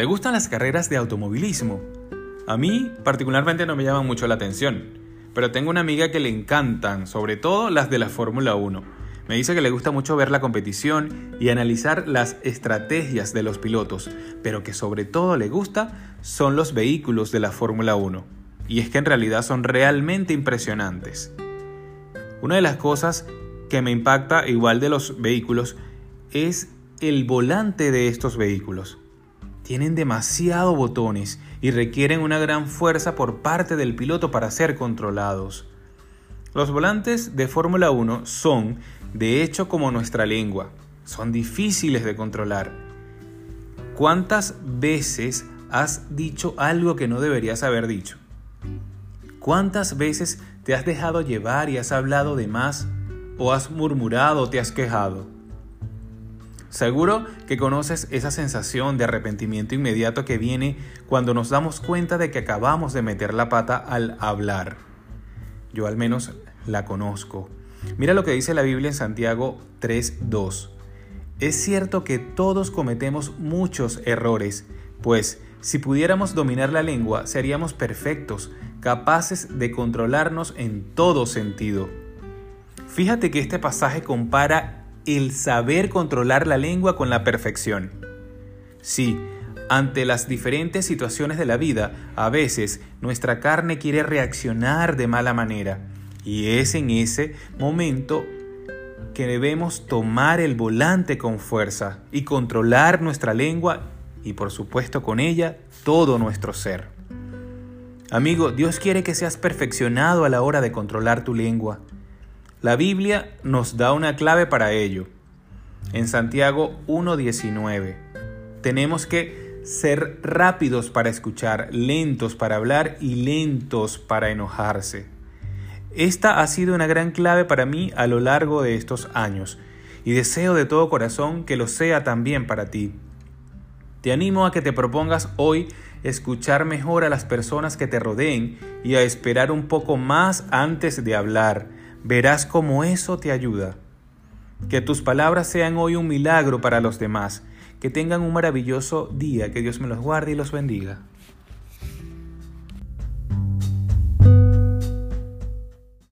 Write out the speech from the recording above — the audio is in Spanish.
¿Te gustan las carreras de automovilismo? A mí particularmente no me llaman mucho la atención, pero tengo una amiga que le encantan, sobre todo las de la Fórmula 1. Me dice que le gusta mucho ver la competición y analizar las estrategias de los pilotos, pero que sobre todo le gusta son los vehículos de la Fórmula 1. Y es que en realidad son realmente impresionantes. Una de las cosas que me impacta igual de los vehículos es el volante de estos vehículos tienen demasiados botones y requieren una gran fuerza por parte del piloto para ser controlados. Los volantes de Fórmula 1 son, de hecho, como nuestra lengua. Son difíciles de controlar. ¿Cuántas veces has dicho algo que no deberías haber dicho? ¿Cuántas veces te has dejado llevar y has hablado de más? ¿O has murmurado o te has quejado? Seguro que conoces esa sensación de arrepentimiento inmediato que viene cuando nos damos cuenta de que acabamos de meter la pata al hablar. Yo al menos la conozco. Mira lo que dice la Biblia en Santiago 3.2. Es cierto que todos cometemos muchos errores, pues si pudiéramos dominar la lengua seríamos perfectos, capaces de controlarnos en todo sentido. Fíjate que este pasaje compara el saber controlar la lengua con la perfección. Sí, ante las diferentes situaciones de la vida, a veces nuestra carne quiere reaccionar de mala manera y es en ese momento que debemos tomar el volante con fuerza y controlar nuestra lengua y por supuesto con ella todo nuestro ser. Amigo, Dios quiere que seas perfeccionado a la hora de controlar tu lengua. La Biblia nos da una clave para ello. En Santiago 1.19 tenemos que ser rápidos para escuchar, lentos para hablar y lentos para enojarse. Esta ha sido una gran clave para mí a lo largo de estos años y deseo de todo corazón que lo sea también para ti. Te animo a que te propongas hoy escuchar mejor a las personas que te rodeen y a esperar un poco más antes de hablar verás cómo eso te ayuda. Que tus palabras sean hoy un milagro para los demás. Que tengan un maravilloso día. Que Dios me los guarde y los bendiga.